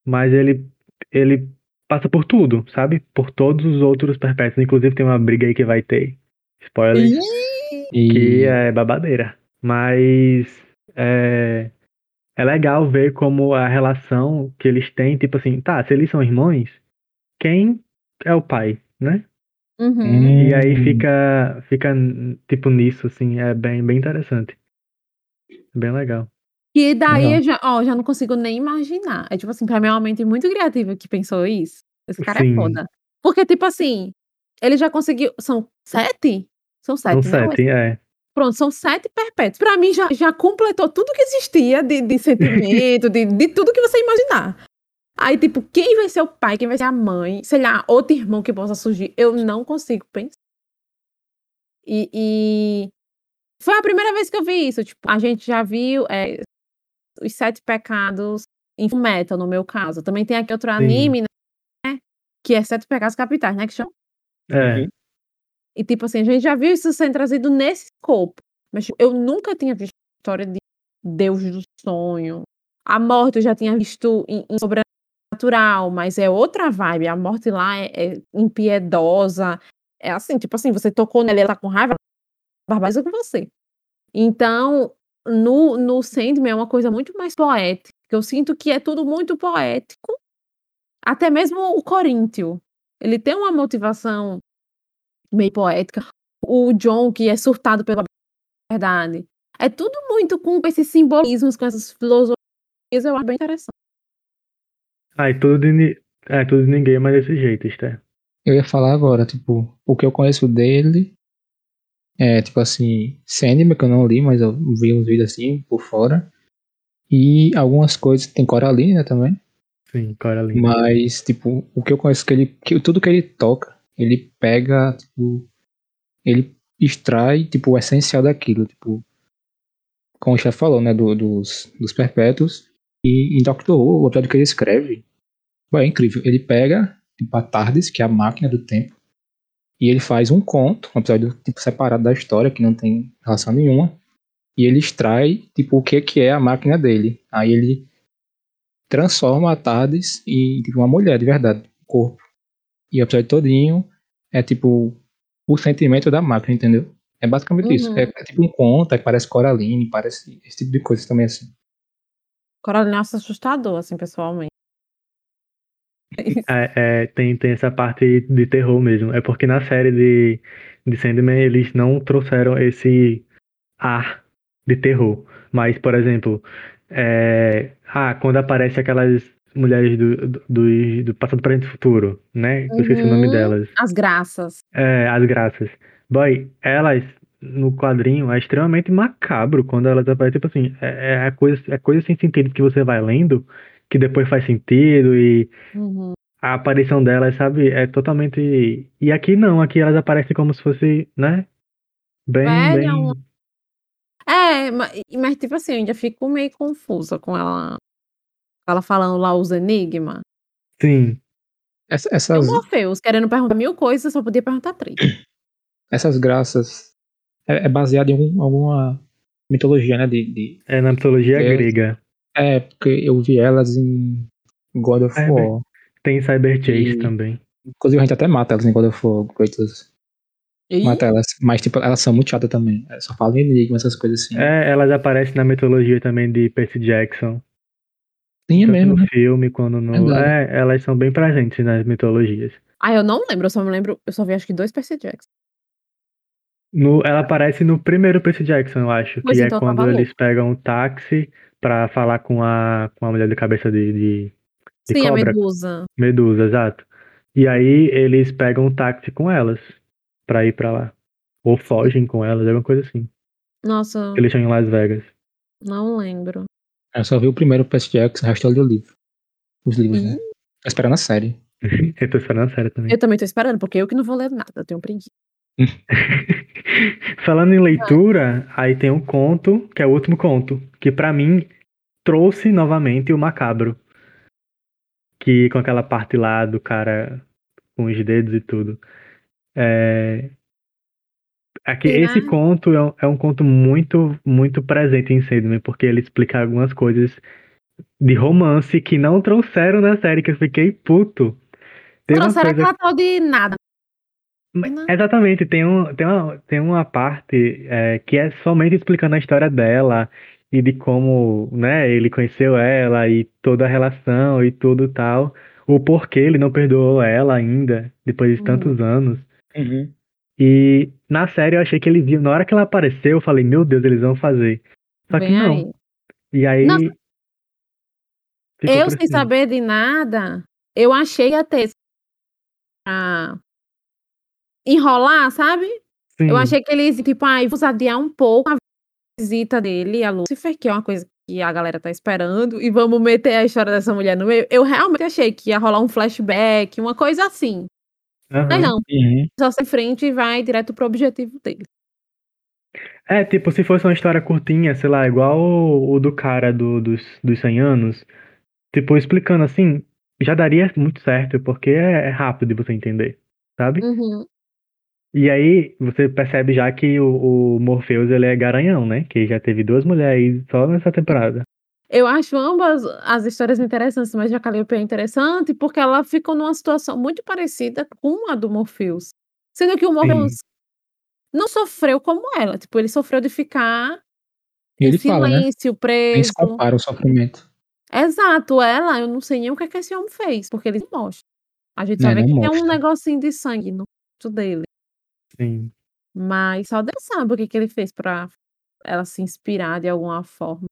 Mas ele, ele passa por tudo, sabe? Por todos os outros perpétuos. Inclusive tem uma briga aí que vai ter. Spoiler. Que é babadeira. Mas é, é legal ver como a relação que eles têm, tipo assim, tá, se eles são irmãos, quem é o pai, né? Uhum. E aí Hum. fica, fica tipo nisso, assim, é bem, bem interessante. Bem legal. E daí Legal. eu já, ó, já não consigo nem imaginar. É tipo assim, pra mim é uma mente muito criativa que pensou isso. Esse cara é Sim. foda. Porque, tipo assim, ele já conseguiu. São sete? São São sete, né? sete, é. Pronto, são sete perpétuos. Pra mim já, já completou tudo que existia de, de sentimento, de, de tudo que você imaginar. Aí, tipo, quem vai ser o pai, quem vai ser a mãe, sei lá, outro irmão que possa surgir, eu não consigo pensar. E, e foi a primeira vez que eu vi isso. Tipo, a gente já viu é, os sete pecados em Fullmetal, no meu caso. Também tem aqui outro Sim. anime, né? Que é Sete Pecados Capitais, né? Que chama. É, E, tipo assim, a gente já viu isso sendo trazido nesse escopo. Mas tipo, eu nunca tinha visto história de Deus do sonho. A morte eu já tinha visto em, em sobrenatural, mas é outra vibe. A morte lá é, é impiedosa. É assim, tipo assim, você tocou nela, ela tá com raiva, barbariza com você. Então, no, no Sandman é uma coisa muito mais poética. Eu sinto que é tudo muito poético. Até mesmo o Coríntio. Ele tem uma motivação meio poética. O John, que é surtado pela verdade. É tudo muito com esses simbolismos, com essas filosofias, eu acho bem interessante. ah, e tudo de, ni- é, tudo de ninguém, mas desse jeito, Esther. eu ia falar agora, tipo, o que eu conheço dele é, tipo assim, Sandman, que eu não li, mas eu vi uns vídeos assim, por fora. E algumas coisas, tem Coraline, né, também. Sim, Coraline. Mas, tipo, o que eu conheço que ele. Que, tudo que ele toca, ele pega, tipo. Ele extrai, tipo, o essencial daquilo. Tipo. Como o chefe falou, né? do- dos, dos perpétuos. E em Doctor Who, o episódio que ele escreve. É incrível. Ele pega, tipo, a Tardes, que é a máquina do tempo. E ele faz um conto, um episódio, tipo, separado da história, que não tem relação nenhuma. E ele extrai, tipo, o que, que é a máquina dele. Aí ele transforma a Tardes em tipo, uma mulher de verdade, corpo. E o episódio todinho é tipo o sentimento da máquina, entendeu? É basicamente isso. Uhum. É, é tipo um conto, aí parece Coraline, parece esse tipo de coisa também assim. Coraline é assustador, assim, pessoalmente. É, é, tem, tem essa parte de terror mesmo. É porque na série de, de Sandman eles não trouxeram esse ar de terror. Mas, por exemplo, é, ah, quando aparece aquelas mulheres do, do, do, do passado, presente e futuro, né? Eu esqueci o nome Uhum. delas. As graças. É, as graças. Boy, elas no quadrinho é extremamente macabro quando elas aparecem, tipo assim, é, é coisa, é coisa sem sentido que você vai lendo, que depois faz sentido e Uhum. a aparição delas, sabe, é totalmente. E aqui não, aqui elas aparecem como se fosse, né? Bem, Velha, bem. É, ma- mas, tipo assim, eu ainda fico meio confusa com ela. Ela falando lá os enigmas. Sim. Essa- o Essas, Morpheus, querendo perguntar mil coisas, só podia perguntar três. (coughs) essas graças é, é baseado em algum- alguma mitologia, né? De, de- É na mitologia É. grega. é, porque eu vi elas em God of É, War. Tem Cyber Chase E- também. Inclusive a gente até mata elas em God of War, Kratos. Ih, Mata elas. Mas, tipo, elas são muito chatas também. É, Só falam em enigma, essas coisas assim. É, elas aparecem na mitologia também de Percy Jackson. Sim, é mesmo, no né? filme no. Verdade. É, elas são bem presentes nas mitologias. Ah, eu não lembro, eu só me lembro. Eu só vi acho que dois Percy Jackson. No, ela aparece no primeiro Percy Jackson, eu acho, Pois que é então, eu quando eles pegam um táxi pra falar com a, com a mulher de cabeça de, de, de Sim, a cobra, Medusa. Medusa, exato. E aí eles pegam um táxi com elas pra ir pra lá. Ou fogem com elas, alguma coisa assim. Nossa, Eles estão em Las Vegas. não lembro. Eu só vi o primeiro Percy Jackson, o resto eu li o livro. Os livros, Ih. né? Tô esperando a série. (laughs) eu tô esperando a série também. Eu também tô esperando, porque eu que não vou ler nada, eu tenho preguiça. (laughs) Falando em leitura, aí tem um conto, que é o último conto, que pra mim trouxe novamente o macabro. Que com aquela parte lá do cara com os dedos e tudo. É... Aqui, esse conto é um, é um conto muito, muito presente em Sandman, porque ele explica algumas coisas de romance que não trouxeram na série, que eu fiquei puto. Tem Trouxeram coisa aquela tal de nada. Não. Exatamente, tem, um, tem, uma, tem uma parte é, que é somente explicando a história dela e de como né, ele conheceu ela e toda a relação e tudo tal. O porquê ele não perdoou ela ainda, depois de Uhum. tantos anos. E na série eu achei que ele viu, na hora que ela apareceu, eu falei, meu Deus, eles vão fazer. Só que não. aí. E aí. Nossa, Eu, sem saber de nada, eu achei ia ter pra enrolar, sabe? Sim, Eu achei que eles, tipo, ai, vamos adiar um pouco a visita dele a Lucifer, que é uma coisa que a galera tá esperando, e vamos meter a história dessa mulher no meio. Eu realmente achei que ia rolar um flashback, uma coisa assim. Mas não, Uhum. só se frente e vai direto pro objetivo dele. É, tipo, se fosse uma história curtinha, sei lá, igual o, o do cara do, dos, dos 100 anos, tipo, explicando assim, já daria muito certo, porque é, é rápido de você entender, sabe? Uhum. E aí você percebe já que o, o Morpheus, ele é garanhão, né? Que já teve duas mulheres só nessa temporada. Eu acho ambas as histórias interessantes, mas a Calliope é interessante porque ela ficou numa situação muito parecida com a do Morpheus. Sendo que o Morpheus não sofreu como ela. Tipo, ele sofreu de ficar E em ele fala, né? silêncio, preso. se compara o sofrimento. Exato, ela, eu não sei nem o que, é que esse homem fez, porque ele mostra. A gente só É, que tem um negocinho de sangue no rosto dele. Sim. Mas só Deus sabe o que, que ele fez pra ela se inspirar de alguma forma.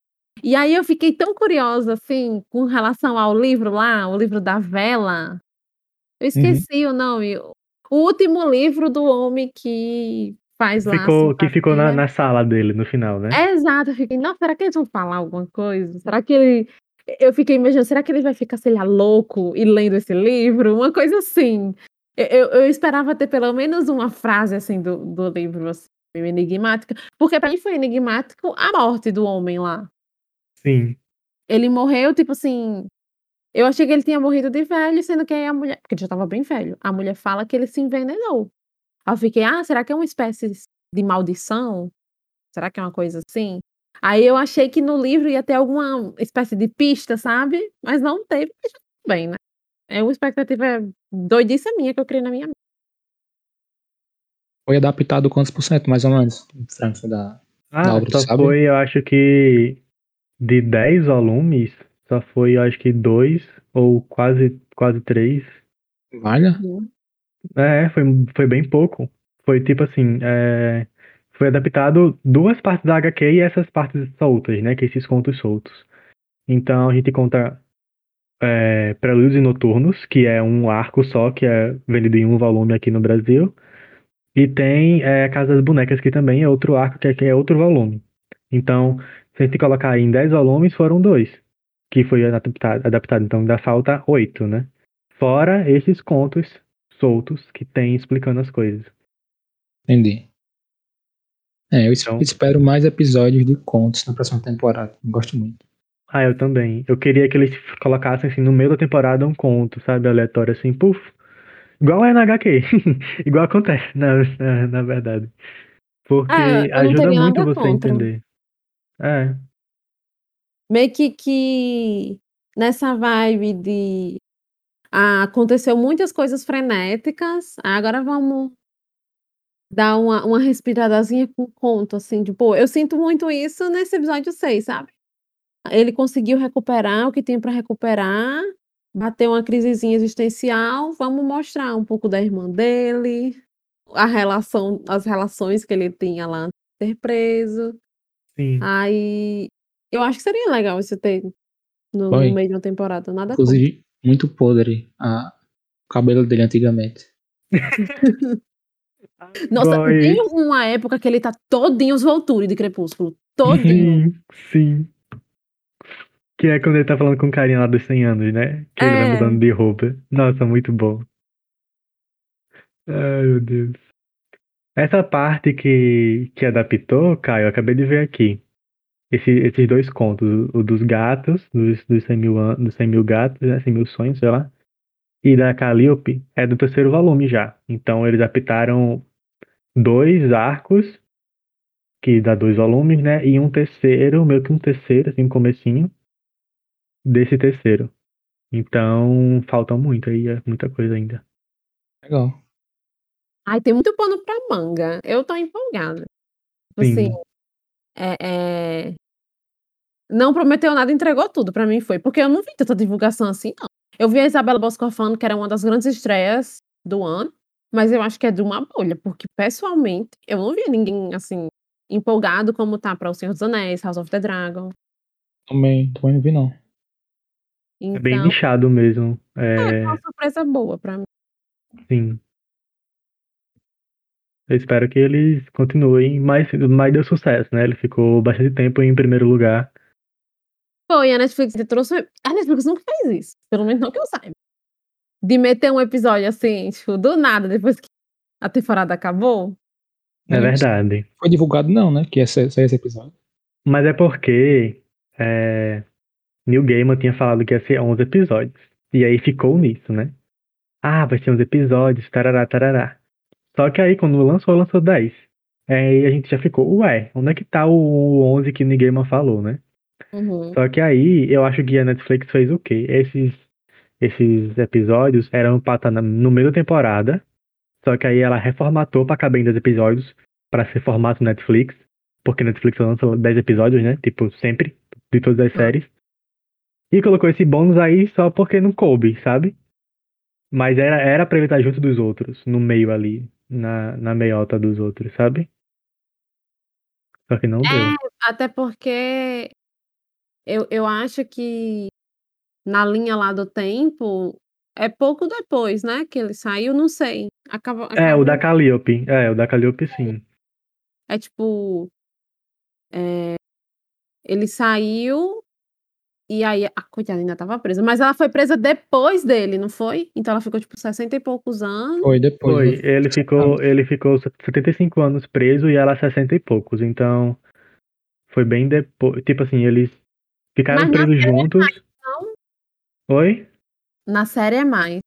E aí eu fiquei tão curiosa, assim, com relação ao livro lá, o livro da vela. Eu esqueci o nome. O último livro do homem que faz lá. Ficou, que ficou na, simpatia. na sala dele no final, né? Exato, eu fiquei, não, será que eles vão falar alguma coisa? Será que ele. Eu fiquei imaginando, será que ele vai ficar, sei lá, louco e lendo esse livro? Uma coisa assim. Eu, eu, eu esperava ter pelo menos uma frase assim do, do livro, assim, enigmática, porque pra mim foi enigmático a morte do homem lá. Sim. Ele morreu, tipo assim. Eu achei que ele tinha morrido de velho, sendo que aí a mulher. Porque ele já tava bem velho. A mulher fala que ele se envenenou. Aí eu fiquei, ah, será que é uma espécie de maldição? Será que é uma coisa assim? Aí eu achei que no livro ia ter alguma espécie de pista, sabe? Mas não teve, mas tudo bem, né? É uma expectativa doidice minha que eu criei na minha mente. Foi adaptado quantos por cento, mais ou menos? França da. Ah, obra, só sabe? foi, eu acho que de 10 volumes, só foi, acho que dois ou quase quase três. Valha? É, foi, foi bem pouco. Foi tipo assim, é, foi adaptado duas partes da HQ e essas partes soltas, né? Que esses contos soltos. Então a gente conta é, Prelúdios e Noturnos, que é um arco só, que é vendido em um volume aqui no Brasil. E tem é, Casa das Bonecas, que também é outro arco, que é, que é outro volume. Então, se a gente colocar em 10 volumes, foram dois, que foi adaptado, adaptado. Então, dá falta oito, né? Fora esses contos soltos que tem explicando as coisas. Entendi. É, eu Então- espero mais episódios de contos na próxima temporada. Gosto muito. Ah, eu também. Eu queria que eles colocassem, assim, no meio da temporada um conto, sabe? Aleatório, assim, puf. Igual é na HQ. (laughs) Igual acontece, na, na, na verdade. Porque não ajuda muito você a contra. entender. É, Meio que, que nessa vibe de ah, aconteceu muitas coisas frenéticas, agora vamos dar uma, uma respiradazinha com conto, assim, de pô, eu sinto muito isso nesse episódio 6, sabe? Ele conseguiu recuperar o que tem para recuperar, bateu uma crisezinha existencial, vamos mostrar um pouco da irmã dele, a relação, as relações que ele tinha lá ser preso. Sim. Aí eu acho que seria legal isso ter no, no meio de uma temporada, nada contra. Inclusive, muito podre a... o cabelo dele antigamente. (laughs) Nossa, Boy. tem uma época que ele tá todinho os Volturi de Crepúsculo. Todinho. Sim, sim. Que é quando ele tá falando com o carinha lá dos 100 anos, né? Que ele vai É. mudando de roupa. Nossa, muito bom. Ai, meu Deus. Essa parte que, que adaptou, Caio, eu acabei de ver aqui. Esse- esses dois contos, o dos gatos, dos, dos 100 mil, an- dos 100 mil gatos, né? 100 mil sonhos, sei lá. E da Calliope, é do terceiro volume já. Então eles adaptaram dois arcos, que dá dois volumes, né? E um terceiro, meio que um terceiro, assim, um comecinho desse terceiro. Então, falta muito aí, é muita coisa ainda. Legal. Ai, tem muito pano pra manga. Eu tô empolgada. Tipo Sim. assim, é, é, não prometeu nada, entregou tudo. Pra mim foi. Porque eu não vi tanta divulgação assim, não. Eu vi a Isabela Boscofano, que era uma das grandes estreias do ano, mas eu acho que é de uma bolha, porque pessoalmente eu não vi ninguém assim empolgado como tá para O Senhor dos Anéis, House of the Dragon. Também, também não vi, não. Então, É bem nichado mesmo. É, é uma surpresa boa pra mim. sim. Eu espero que eles continuem, mas, mas deu sucesso, né? Ele ficou bastante tempo em primeiro lugar. Foi, a Netflix trouxe. A Netflix nunca fez isso. Pelo menos não que eu saiba. De meter um episódio assim, tipo, do nada, depois que a temporada acabou. É Não, verdade. Foi divulgado não, né? Que ia ser, sair esse episódio. Mas é porque é, Neil Gaiman tinha falado que ia ser 11 episódios. E aí ficou nisso, né? Ah, vai ser 11 episódios, tarará, tarará. Só que aí, quando lançou, lançou 10. Aí a gente já ficou, ué, onde é que tá o 11 que Neil Gaiman falou, né? Uhum. Só que aí, eu acho que a Netflix fez o quê? Esses, esses episódios eram pra estar na- no meio da temporada. Só que aí ela reformatou pra caber em 10 episódios, pra ser formato Netflix. Porque Netflix lança 10 episódios, né? Tipo, sempre, de todas as Ah. séries. E colocou esse bônus aí só porque não coube, sabe? Mas era, era pra ele estar junto dos outros, no meio ali, na, na meiota dos outros, sabe? Só que não deu. Até porque eu, eu acho que na linha lá do tempo é pouco depois, né? Que ele saiu, não sei. Acaba, É, o da Calliope. É, o da Calliope sim. É tipo. é, ele saiu e aí a coitada ainda tava presa. Mas ela foi presa depois dele, não foi? Então ela ficou tipo 60 e poucos anos. Foi depois. Foi, ele ficou, ele ficou 75 anos preso e ela 60 e poucos. Então, foi bem depois. Tipo assim, eles ficaram Mas na presos juntos. não? Oi? Na série é mais.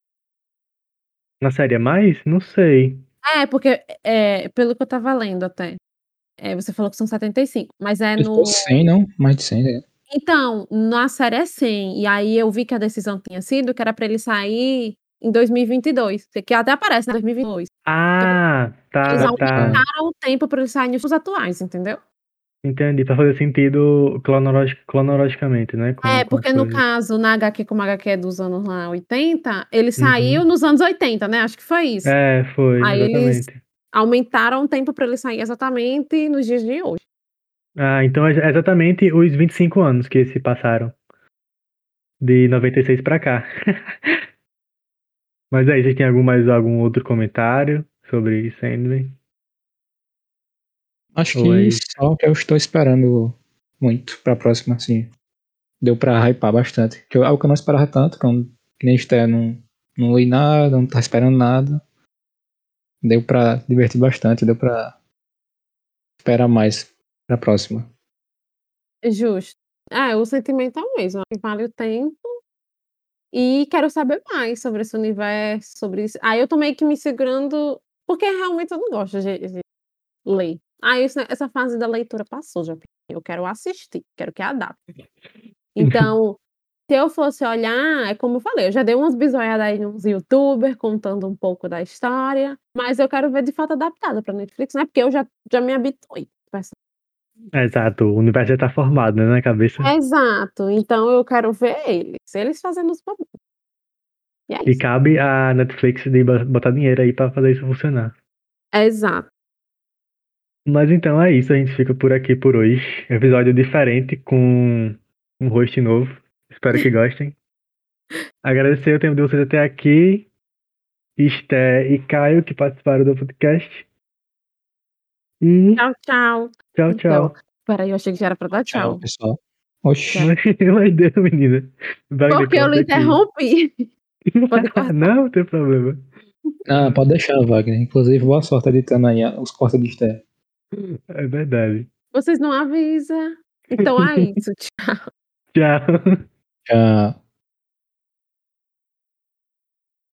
Na série é mais? Não sei. É, porque é, pelo que eu tava lendo até. é, você falou que são 75, mas é Ele no. ficou 100, não? Mais de 100, né? Então, na série é 100. E aí eu vi que a decisão tinha sido que era pra ele sair em 2022. Que até aparece, né? 2022. Ah, Eles tá, tá. aumentaram o tempo pra ele sair nos atuais, entendeu? Entendi, pra fazer sentido cronologi- cronologicamente, né? com- É, porque no caso, na HQ, como a HQ é dos anos lá 80, ele Uhum. saiu nos anos 80, né? Acho que foi isso. É, foi, Aí eles- exatamente. Aumentaram o tempo para ele sair exatamente nos dias de hoje. Ah, então é exatamente os 25 anos que se passaram. De 96 pra cá. (laughs) Mas aí, vocês têm algum, mais algum outro comentário sobre Sandman? Acho Ou é que isso? só que eu estou esperando muito pra próxima, assim. Deu pra hypar bastante. Que eu, algo que eu não esperava tanto, que, eu, que nem Esther não, não li nada, não tá esperando nada. Deu pra divertir bastante, deu pra esperar mais pra próxima. Justo. É, o sentimento é o mesmo. que Vale o tempo. E quero saber mais sobre esse universo, sobre isso. Aí eu tô meio que me segurando, porque realmente eu não gosto de, de ler. Aí isso- essa fase da leitura passou já. Eu quero assistir, quero que adapte. (laughs) Então, se eu fosse olhar, é como eu falei, eu já dei umas bisoiadas aí nos youtubers contando um pouco da história, mas eu quero ver de fato adaptada pra Netflix, né? Porque eu já, já me habituei. Exato, o universo já tá formado, né, na cabeça. Exato, então eu quero ver eles, eles fazendo os problemas. E é E cabe a Netflix de bo- botar dinheiro aí pra fazer isso funcionar. Exato. Mas então é isso, a gente fica por aqui por hoje. Episódio diferente com um host novo. Espero que gostem. (laughs) Agradecer o tempo de vocês até aqui. Esté e Caio que participaram do podcast. E Tchau, tchau. tchau, tchau. Então, peraí, eu achei que já era pra dar tchau. pessoal. Oxi. Mas (laughs) deu, menina. Wagner, Porque eu lhe interrompi. (laughs) Não, não tem problema. Ah, pode deixar, Wagner. Inclusive, boa sorte editando aí os cortes de Esther. É verdade. Vocês não avisam. Então é isso. (laughs) Tchau. Tchau. Tchau.